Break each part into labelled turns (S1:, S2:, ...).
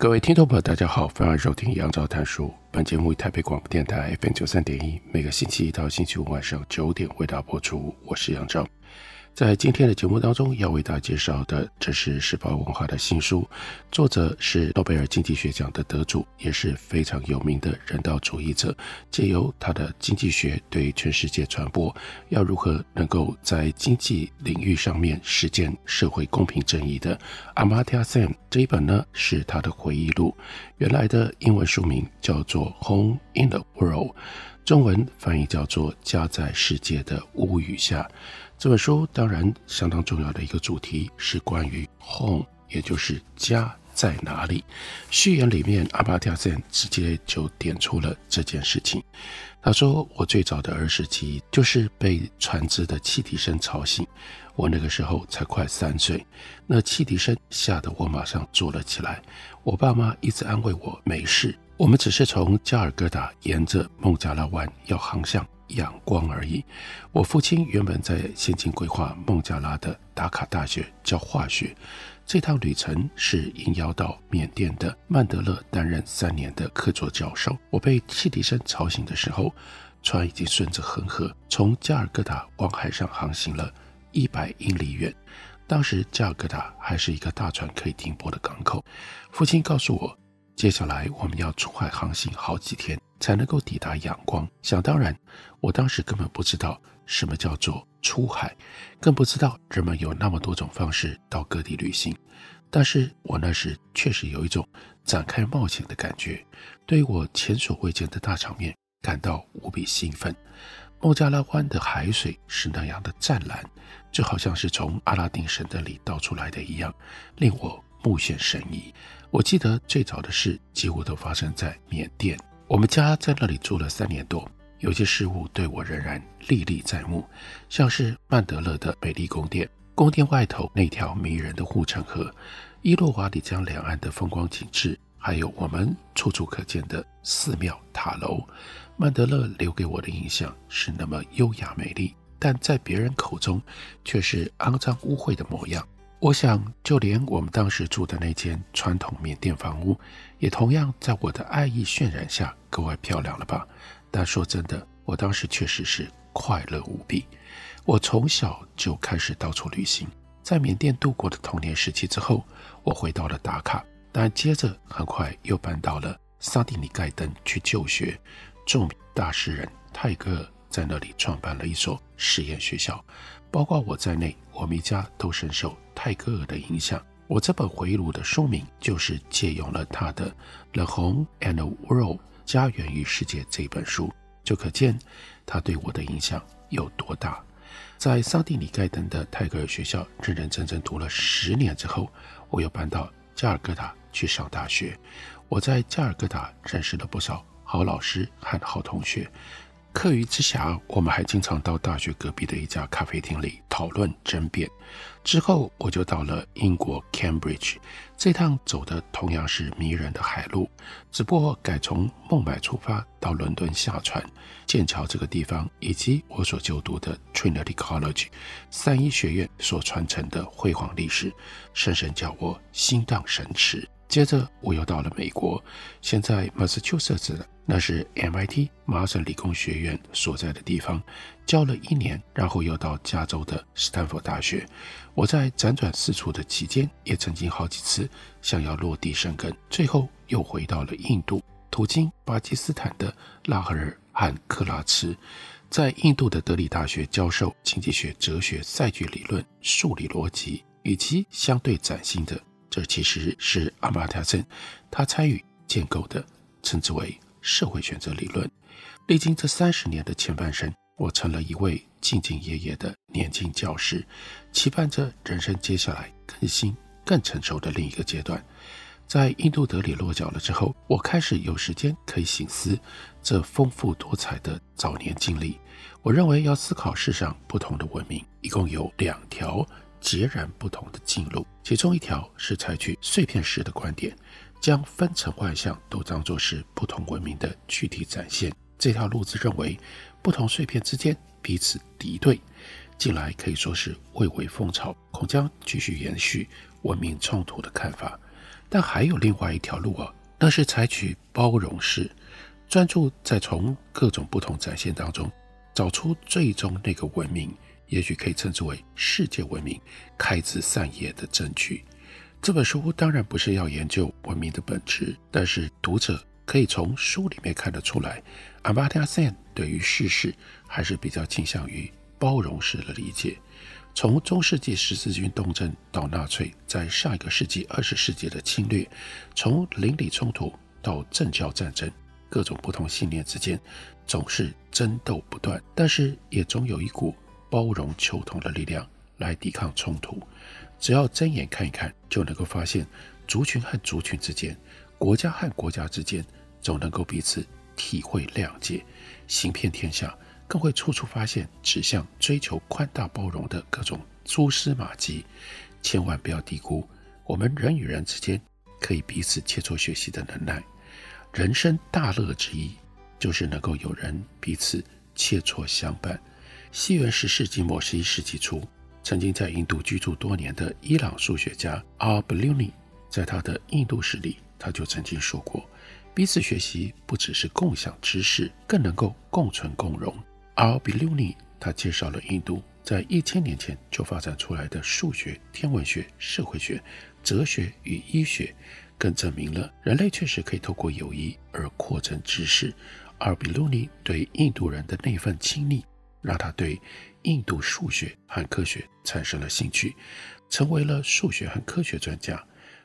S1: 各位听众朋友，大家好，欢迎收听杨照谈书。本节目以台北广播电台 FM 九三点一，每个星期一到星期五晚上九点为大家播出。我是杨照。在今天的节目当中，要为大家介绍的，这是时报文化的新书，作者是诺贝尔经济学奖的得主，也是非常有名的人道主义者。借由他的经济学对全世界传播，要如何能够在经济领域上面实践社会公平正义的，Amartya Sen 这一本呢，是他的回忆录，原来的英文书名叫做《Home in the World》，中文翻译叫做《家在世界的屋宇下》。这本书当然相当重要的一个主题是关于 home，也就是家在哪里。序言里面，阿马特亚森直接就点出了这件事情。他说：“我最早的儿时记忆就是被船只的汽笛声吵醒。我那个时候才快三岁，那汽笛声吓得我马上坐了起来。我爸妈一直安慰我没事，我们只是从加尔各答沿着孟加拉湾要航向。”仰光而已。我父亲原本在先进规划孟加拉的达卡大学教化学，这趟旅程是应邀到缅甸的曼德勒担任三年的客座教授。我被汽笛声吵醒的时候，船已经顺着恒河从加尔各答往海上航行了一百英里远。当时加尔各答还是一个大船可以停泊的港口。父亲告诉我，接下来我们要出海航行好几天。才能够抵达仰光。想当然，我当时根本不知道什么叫做出海，更不知道人们有那么多种方式到各地旅行。但是我那时确实有一种展开冒险的感觉，对于我前所未见的大场面感到无比兴奋。孟加拉湾的海水是那样的湛蓝，就好像是从阿拉丁神灯里倒出来的一样，令我目眩神迷。我记得最早的事几乎都发生在缅甸。我们家在那里住了三年多，有些事物对我仍然历历在目，像是曼德勒的美丽宫殿，宫殿外头那条迷人的护城河，伊洛瓦底江两岸的风光景致，还有我们处处可见的寺庙塔楼。曼德勒留给我的印象是那么优雅美丽，但在别人口中却是肮脏污秽的模样。我想，就连我们当时住的那间传统缅甸房屋，也同样在我的爱意渲染下格外漂亮了吧？但说真的，我当时确实是快乐无比。我从小就开始到处旅行，在缅甸度过的童年时期之后，我回到了达卡，但接着很快又搬到了萨蒂尼盖登去就学。著名大诗人泰戈尔在那里创办了一所实验学校。包括我在内，我们一家都深受泰戈尔的影响。我这本回忆录的书名就是借用了他的《The Home and the World》家园与世界这本书，就可见他对我的影响有多大。在桑蒂尼盖登的泰戈尔学校认认真真读了十年之后，我又搬到加尔各答去上大学。我在加尔各答认识了不少好老师和好同学。课余之下，我们还经常到大学隔壁的一家咖啡厅里讨论争辩。之后，我就到了英国 Cambridge，这趟走的同样是迷人的海路，只不过改从孟买出发，到伦敦下船。剑桥这个地方，以及我所就读的 Trinity College 三一学院所传承的辉煌历史，深深叫我心荡神驰。接着，我又到了美国，现在 Massachusetts 的。那是 MIT 麻省理工学院所在的地方，教了一年，然后又到加州的斯坦福大学。我在辗转四处的期间，也曾经好几次想要落地生根，最后又回到了印度，途经巴基斯坦的拉合尔和克拉茨，在印度的德里大学教授经济学、哲学、赛局理论、数理逻辑以及相对崭新的，这其实是阿马特亚森他参与建构的，称之为。社会选择理论，历经这三十年的前半生，我成了一位兢兢业业的年轻教师，期盼着人生接下来更新、更成熟的另一个阶段。在印度德里落脚了之后，我开始有时间可以省思这丰富多彩的早年经历。我认为要思考世上不同的文明，一共有两条截然不同的进路。其中一条是采取碎片式的观点，将分成幻象都当作是不同文明的具体展现。这条路子认为，不同碎片之间彼此敌对，近来可以说是蔚为风潮，恐将继续延续文明冲突的看法。但还有另外一条路啊，那是采取包容式，专注在从各种不同展现当中找出最终那个文明，也许可以称之为世界文明开枝散叶的证据。这本书当然不是要研究文明的本质，但是读者可以从书里面看得出来，阿马蒂亚·森对于世事还是比较倾向于包容式的理解。从中世纪十字军东征到纳粹在上一个世纪二十世纪的侵略，从邻里冲突到政教战争，各种不同信念之间总是争斗不断，但是也总有一股包容求同的力量来抵抗冲突。只要睁眼看一看，就能够发现族群和族群之间、国家和国家之间，总能够彼此体会谅解，行遍天下。更会处处发现指向追求宽大包容的各种蛛丝马迹，千万不要低估我们人与人之间可以彼此切磋学习的能耐。人生大乐之一，就是能够有人彼此切磋相伴。西元十世纪末十一世纪初，曾经在印度居住多年的伊朗数学家 Al-Biruni，在他的《印度史》里，他就曾经说过：彼此学习不只是共享知识，更能够共存共荣。阿比鲁尼，他介绍了印度在一千年前就发展出来的数学、天文学、社会学、哲学与医学，更证明了人类确实可以透过友谊而扩增知识。阿比鲁尼对印度人的那份亲昵，让他对印度数学和科学产生了兴趣，成为了数学和科学专家。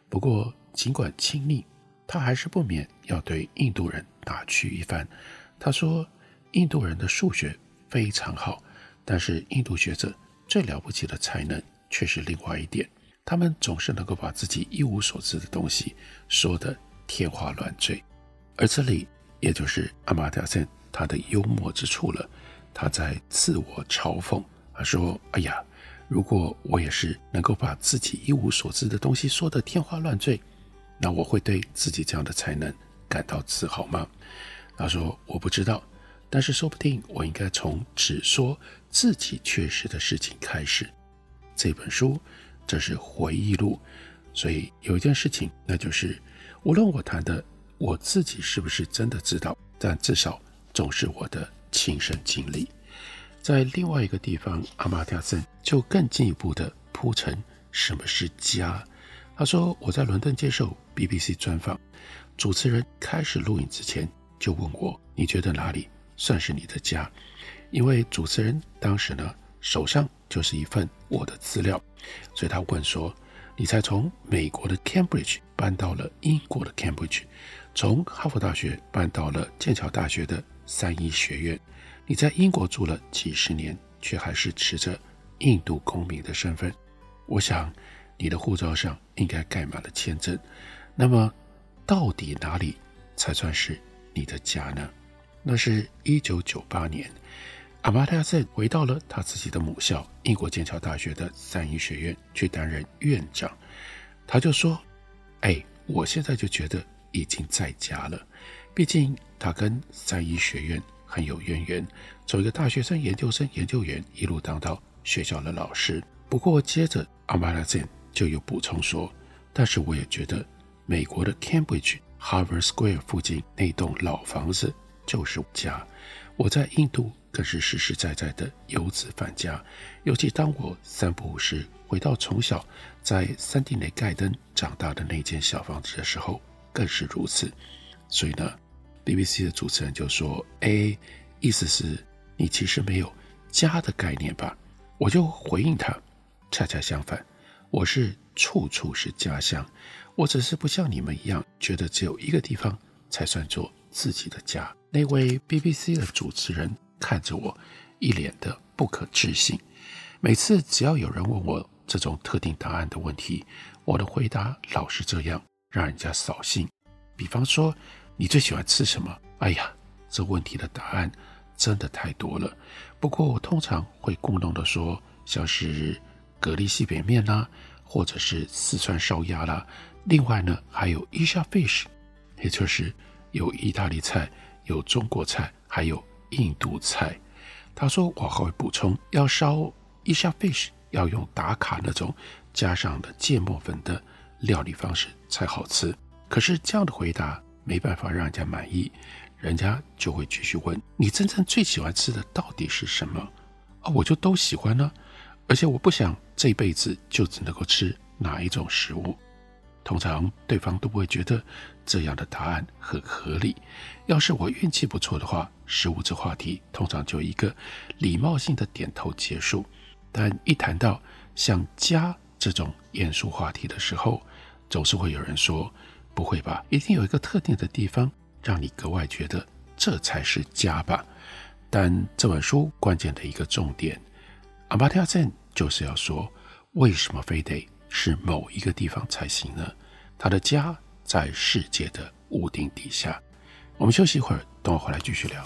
S1: 不过，尽管亲昵，他还是不免要对印度人打趣一番。他说：“印度人的数学。”非常好，但是印度学者最了不起的才能却是另外一点，他们总是能够把自己一无所知的东西说得天花乱坠，而这里也就是阿马蒂亚森他的幽默之处了。他在自我嘲讽，他说：“哎呀，如果我也是能够把自己一无所知的东西说得天花乱坠，那我会对自己这样的才能感到自豪吗？”他说：“我不知道。”但是说不定我应该从只说自己确实的事情开始。这本书这是回忆录，所以有一件事情，那就是无论我谈的我自己是不是真的知道，但至少总是我的亲身经历。在另外一个地方，阿马蒂亚森就更进一步的铺陈什么是家。他说我在伦敦接受 BBC 专访，主持人开始录影之前就问我，你觉得哪里？算是你的家，因为主持人当时呢手上就是一份我的资料，所以他问说：“你才从美国的 Cambridge 搬到了英国的 Cambridge，从哈佛大学搬到了剑桥大学的三一学院，你在英国住了几十年，却还是持着印度公民的身份。我想你的护照上应该盖满了签证。那么，到底哪里才算是你的家呢？”那是一九九八年，阿马蒂亚森回到了他自己的母校——英国剑桥大学的三一学院去担任院长。他就说：“哎，我现在就觉得已经在家了。毕竟他跟三一学院很有渊源，从一个大学生、研究生、研究员一路当到学校的老师。不过接着阿玛拉森就有补充说：‘但是我也觉得美国的 Cambridge Harvard Square 附近那栋老房子。’”就是家，我在印度更是实实在在的游子返家。尤其当我三不五时回到从小在山地内盖登长大的那间小房子的时候，更是如此。所以呢，BBC 的主持人就说：“哎，意思是你其实没有家的概念吧？”我就回应他：“恰恰相反，我是处处是家乡。我只是不像你们一样，觉得只有一个地方才算做自己的家。”那位 BBC 的主持人看着我，一脸的不可置信。每次只要有人问我这种特定答案的问题，我的回答老是这样，让人家扫兴。比方说，你最喜欢吃什么？哎呀，这问题的答案真的太多了。不过我通常会故弄的说，像是蛤蜊西北面啦，或者是四川烧鸭啦。另外呢，还有 Isha Fish，也就是有意大利菜、有中国菜，还有印度菜。他说我还会补充，要烧。Isha Fish 要用打卡那种加上的芥末粉的料理方式才好吃。可是这样的回答没办法让人家满意，人家就会继续问：你真正最喜欢吃的到底是什么？啊，我就都喜欢呢，而且我不想这辈子就只能够吃哪一种食物。通常对方都不会觉得这样的答案很合理。要是我运气不错的话，食物这话题通常就一个礼貌性的点头结束。但一谈到像家这种严肃话题的时候，总是会有人说：“不会吧？一定有一个特定的地方让你格外觉得这才是家吧？”但这本书关键的一个重点，阿巴提亚森就是要说，为什么非得是某一个地方才行呢？他的家在世界的屋顶底下。我们休息一会儿，等我回来继续聊。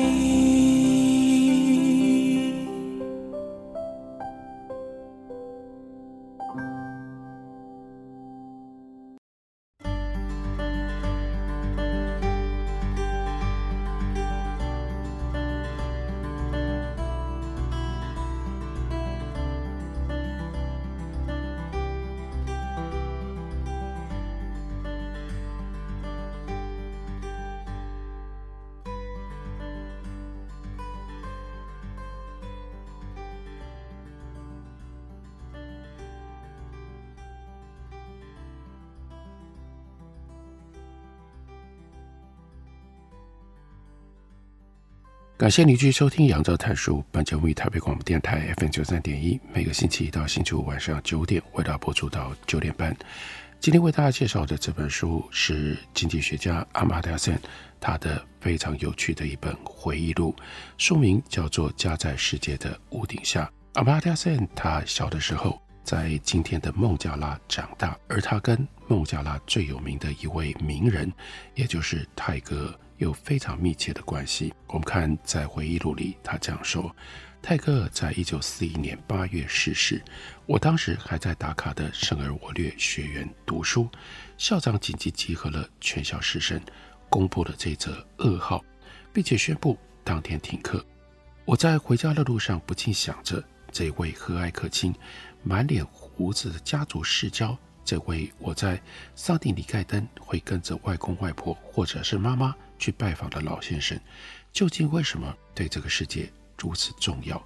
S1: 感谢您继续收听《杨照探书》，本节目台北广播电台 FM 九三点一，每个星期一到星期五晚上九点为大家播出到九点半。今天为大家介绍的这本书是经济学家阿马达森他的非常有趣的一本回忆录，书名叫做《家在世界的屋顶下》。阿马达森他小的时候在今天的孟加拉长大，而他跟孟加拉最有名的一位名人，也就是泰戈。有非常密切的关系。我们看在回忆录里，他这样说：泰戈尔在一九四一年八月逝世，我当时还在达卡的圣尔沃略学院读书，校长紧急集合了全校师生，公布了这则噩耗，并且宣布当天停课。我在回家的路上不禁想着，这位和蔼可亲、满脸胡子的家族世交，这位我在桑蒂尼盖登会跟着外公外婆或者是妈妈去拜访的老先生，究竟为什么对这个世界如此重要？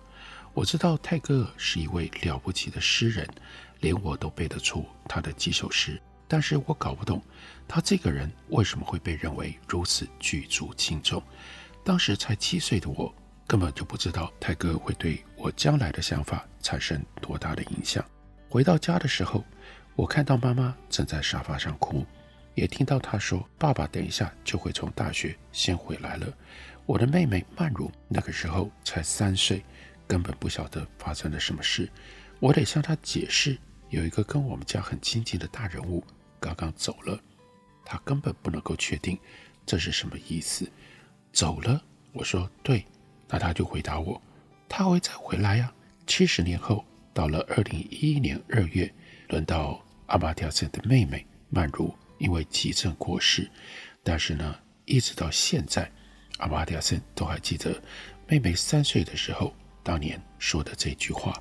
S1: 我知道泰戈尔是一位了不起的诗人，连我都背得出他的几首诗，但是我搞不懂他这个人为什么会被认为如此举足轻重。当时才七岁的我，根本就不知道泰戈尔会对我将来的想法产生多大的影响。回到家的时候，我看到妈妈正在沙发上哭，也听到他说：“爸爸等一下就会从大学先回来了。”我的妹妹曼如那个时候才三岁。根本不晓得发生了什么事，我得向他解释，有一个跟我们家很亲近的大人物刚刚走了，他根本不能够确定这是什么意思。走了？我说对，那他就回答我，他会再回来呀。七十年后，到了二零一一年二月，轮到阿玛蒂亚森的妹妹曼如因为急症过世，但是呢，一直到现在，阿玛蒂亚森都还记得妹妹三岁的时候。当年说的这句话，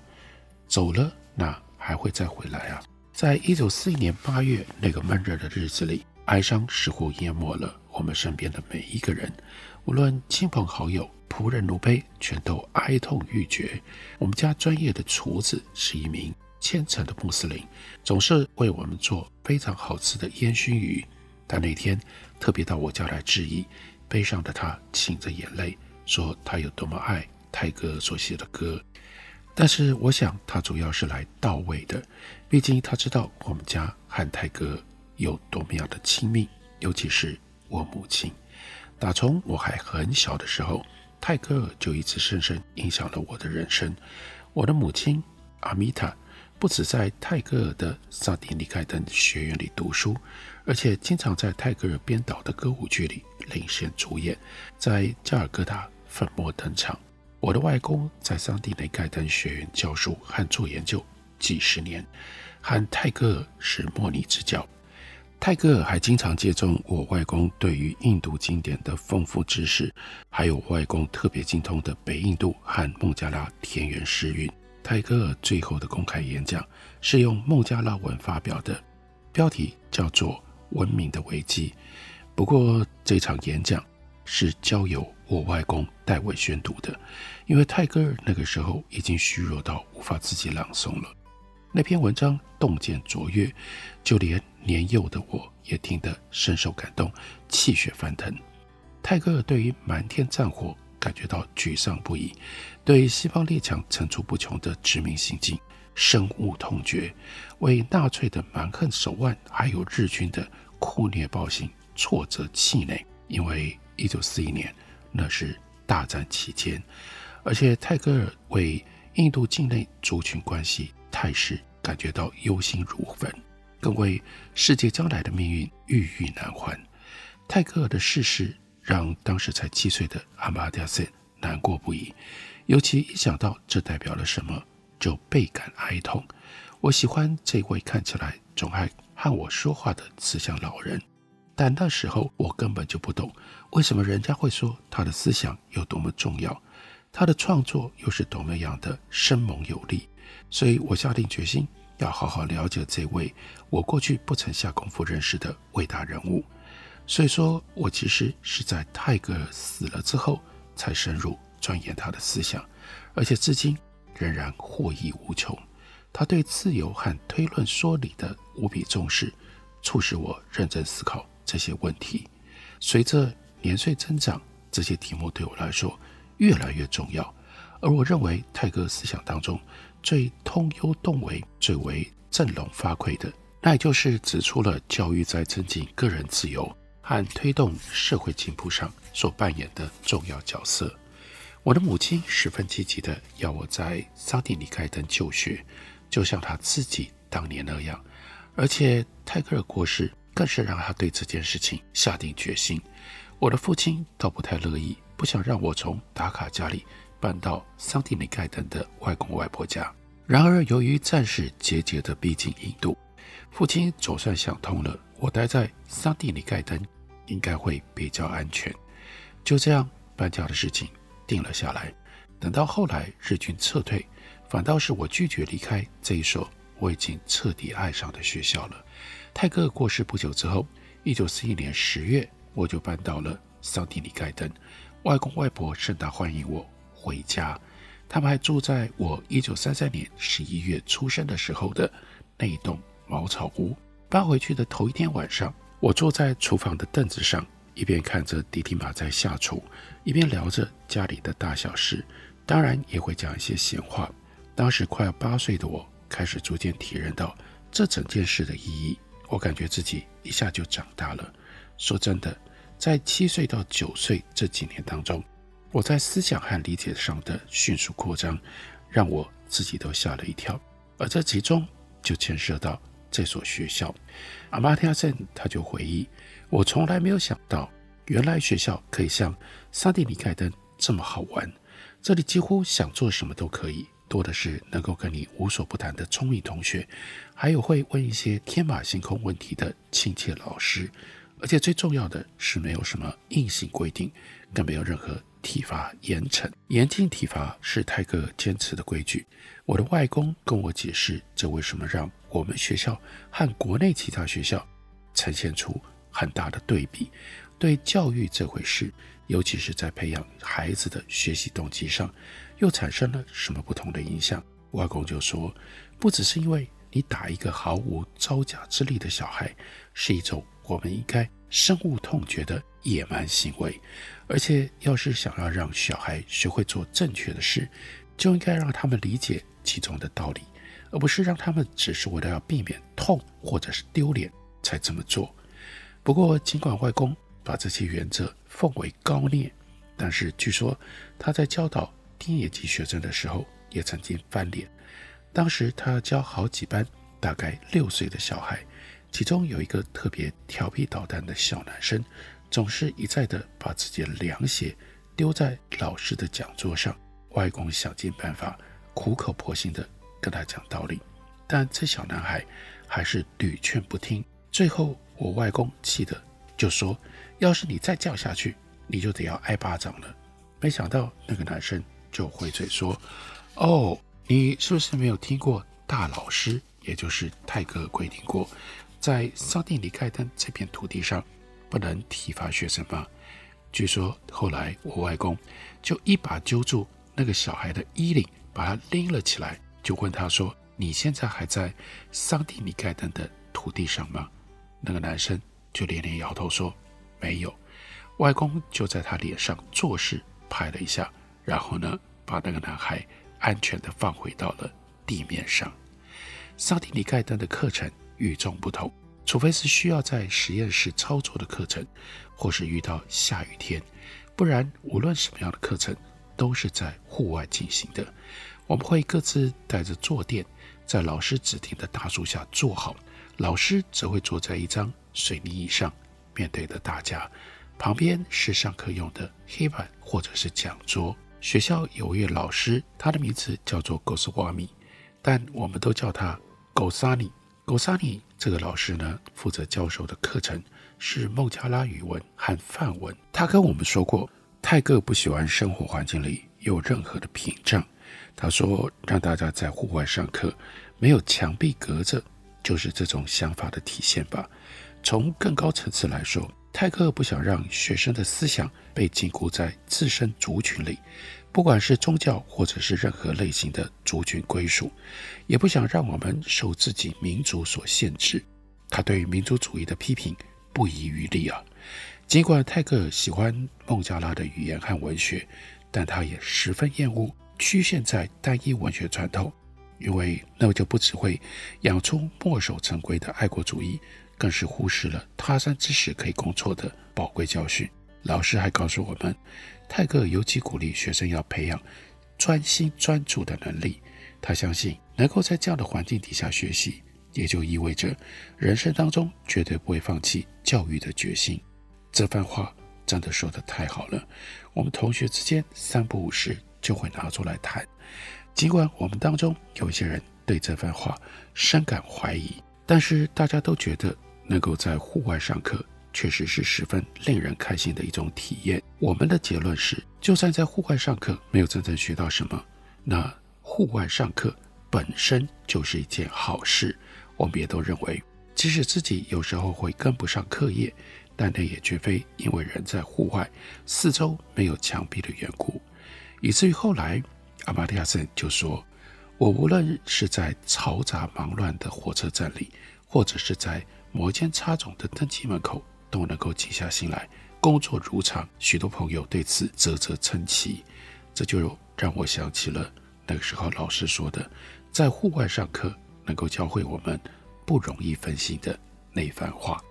S1: 走了，那还会再回来啊？在一九四一年八月那个闷热的日子里，哀伤似乎淹没了我们身边的每一个人，无论亲朋好友、仆人奴婢，全都哀痛欲绝。我们家专业的厨子是一名虔诚的穆斯林，总是为我们做非常好吃的烟熏鱼。他那天特别到我家来致意，悲伤的他噙着眼泪说：“他有多么爱。”泰戈所写的歌，但是我想他主要是来道慰的，毕竟他知道我们家和泰戈有多么样的亲密，尤其是我母亲。打从我还很小的时候，泰戈尔就一直深深影响了我的人生。我的母亲阿米塔不止在泰戈尔的萨迪尼盖登学院里读书，而且经常在泰戈尔编导的歌舞剧里领衔主演，在加尔各答粉墨登场。我的外公在桑迪尼盖登学院教书和做研究几十年，和泰戈尔是莫逆之交。泰戈尔还经常借重我外公对于印度经典的丰富知识，还有外公特别精通的北印度和孟加拉田园诗韵。泰戈尔最后的公开演讲是用孟加拉文发表的，标题叫做《文明的危机》。不过这场演讲是交由我外公代为宣读的。因为泰戈尔那个时候已经虚弱到无法自己朗诵了，那篇文章洞见卓越，就连年幼的我也听得深受感动，气血翻腾。泰戈尔对于满天战火感觉到沮丧不已，对西方列强层出不穷的殖民行径深恶痛绝，为纳粹的蛮横手腕还有日军的酷虐暴行挫折气馁。因为一九四一年那是大战期间。而且泰戈尔为印度境内族群关系态势感觉到忧心如焚，更为世界将来的命运郁郁难欢。泰戈尔的逝世让当时才七岁的阿玛蒂亚森难过不已，尤其一想到这代表了什么，就倍感哀痛。我喜欢这位看起来总爱和我说话的慈祥老人，但那时候我根本就不懂为什么人家会说他的思想有多么重要。他的创作又是多么样的生猛有力，所以我下定决心要好好了解这位我过去不曾下功夫认识的伟大人物。所以说我其实是在泰戈尔死了之后才深入钻研他的思想，而且至今仍然获益无穷。他对自由和推论说理的无比重视，促使我认真思考这些问题。随着年岁增长，这些题目对我来说，越来越重要，而我认为泰戈尔思想当中最通幽洞维、最为振聋发聩的，那也就是指出了教育在增进个人自由和推动社会进步上所扮演的重要角色。我的母亲十分积极地要我在桑蒂尼盖登就学，就像她自己当年那样，而且泰戈尔过世更是让她对这件事情下定决心。我的父亲倒不太乐意。不想让我从达卡家里搬到桑蒂尼盖登的外公外婆家。然而，由于战事节节地逼近印度，父亲总算想通了，我待在桑蒂尼盖登应该会比较安全。就这样，搬家的事情定了下来。等到后来日军撤退，反倒是我拒绝离开这一所我已经彻底爱上的学校了。泰戈尔过世不久之后，一九四一年十月，我就搬到了桑蒂尼盖登。外公外婆盛大欢迎我回家，他们还住在我一九三三年十一月出生的时候的那一栋茅草屋。搬回去的头一天晚上，我坐在厨房的凳子上，一边看着迪迪玛在下厨，一边聊着家里的大小事，当然也会讲一些闲话。当时快要八岁的我，开始逐渐体认到这整件事的意义。我感觉自己一下就长大了。说真的，在七岁到九岁这几年当中，我在思想和理解上的迅速扩张，让我自己都吓了一跳。而这其中就牵涉到这所学校。阿玛提亚森他就回忆，我从来没有想到，原来学校可以像桑蒂尼盖登这么好玩。这里几乎想做什么都可以。多的是能够跟你无所不谈的聪明同学，还有会问一些天马行空问题的亲切老师，而且最重要的是没有什么硬性规定，更没有任何体罚严惩。严禁体罚是泰戈坚持的规矩。我的外公跟我解释，这为什么让我们学校和国内其他学校呈现出很大的对比。对教育这回事，尤其是在培养孩子的学习动机上。又产生了什么不同的影响？外公就说，不只是因为你打一个毫无招架之力的小孩，是一种我们应该深恶痛绝的野蛮行为，而且要是想要让小孩学会做正确的事，就应该让他们理解其中的道理，而不是让他们只是为了要避免痛或者是丢脸才这么做。不过，尽管外公把这些原则奉为高念，但是据说他在教导。低年级学生的时候，也曾经翻脸。当时他教好几班大概六岁的小孩，其中有一个特别调皮捣蛋的小男生，总是一再的把自己的凉鞋丢在老师的讲桌上。外公想尽办法，苦口婆心的跟他讲道理，但这小男孩还是屡劝不听。最后，我外公气得就说：“要是你再叫下去，你就得要挨巴掌了。”没想到那个男生。就回嘴说：“哦，你是不是没有听过大老师，也就是泰戈尔规定过，在桑蒂尼盖登这片土地上不能体罚学生吗？”据说后来我外公就一把揪住那个小孩的衣领，把他拎了起来，就问他说：“你现在还在桑蒂尼盖登的土地上吗？”那个男生就连连摇头说：“没有。”外公就在他脸上作势拍了一下。然后呢，把那个男孩安全地放回到了地面上。桑蒂尼盖登的课程与众不同，除非是需要在实验室操作的课程，或是遇到下雨天，不然无论什么样的课程都是在户外进行的。我们会各自带着坐垫，在老师指定的大树下坐好，老师则会坐在一张水泥椅上，面对着大家，旁边是上课用的黑板或者是讲桌。学校有一位老师，他的名字叫做 Goswami，，但我们都叫他 Gosani。Gosani 这个老师呢，负责教授的课程是孟加拉语文和梵文。他跟我们说过，泰戈不喜欢生活环境里有任何的屏障。他说，让大家在户外上课，没有墙壁隔着，就是这种想法的体现吧。从更高层次来说，泰戈不想让学生的思想被禁锢在自身族群里，不管是宗教或者是任何类型的族群归属，也不想让我们受自己民族所限制。他对民族主义的批评不遗余力啊。尽管泰戈尔喜欢孟加拉的语言和文学，但他也十分厌恶局限在单一文学传统，因为那就不只会养出墨守成规的爱国主义。更是忽视了他山之石可以攻错的宝贵教训。老师还告诉我们，泰戈尔尤其鼓励学生要培养专心专注的能力。他相信，能够在这样的环境底下学习，也就意味着人生当中绝对不会放弃教育的决心。这番话真的说得太好了，我们同学之间三不五时就会拿出来谈。尽管我们当中有一些人对这番话深感怀疑，但是大家都觉得。能够在户外上课，确实是十分令人开心的一种体验。我们的结论是，就算在户外上课没有真正学到什么，那户外上课本身就是一件好事。我们也都认为，即使自己有时候会跟不上课业，但那也绝非因为人在户外，四周没有墙壁的缘故。以至于后来，阿玛蒂亚森就说：“我无论是在嘈杂忙乱的火车站里，或者是在某间插总的登机门口，都能够静下心来。”工作如常，许多朋友对此啧啧称奇，这就让我想起了那个时候老师说的，在户外上课能够教会我们不容易分心的那番话。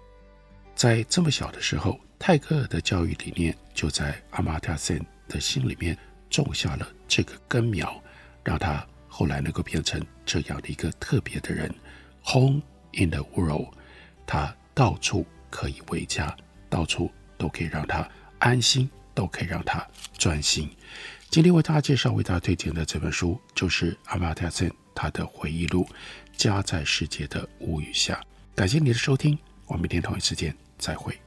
S1: 在这么小的时候，泰戈尔的教育理念就在阿玛蒂亚森的心里面种下了这个根苗，让他后来能够变成这样的一个特别的人。Home in the world，他到处可以为家，到处。都可以让他安心，都可以让他专心。今天为大家介绍、为大家推荐的这本书，就是阿玛蒂亚森他的回忆录《家在世界的屋宇下》。感谢你的收听，我们明天同一时间再会。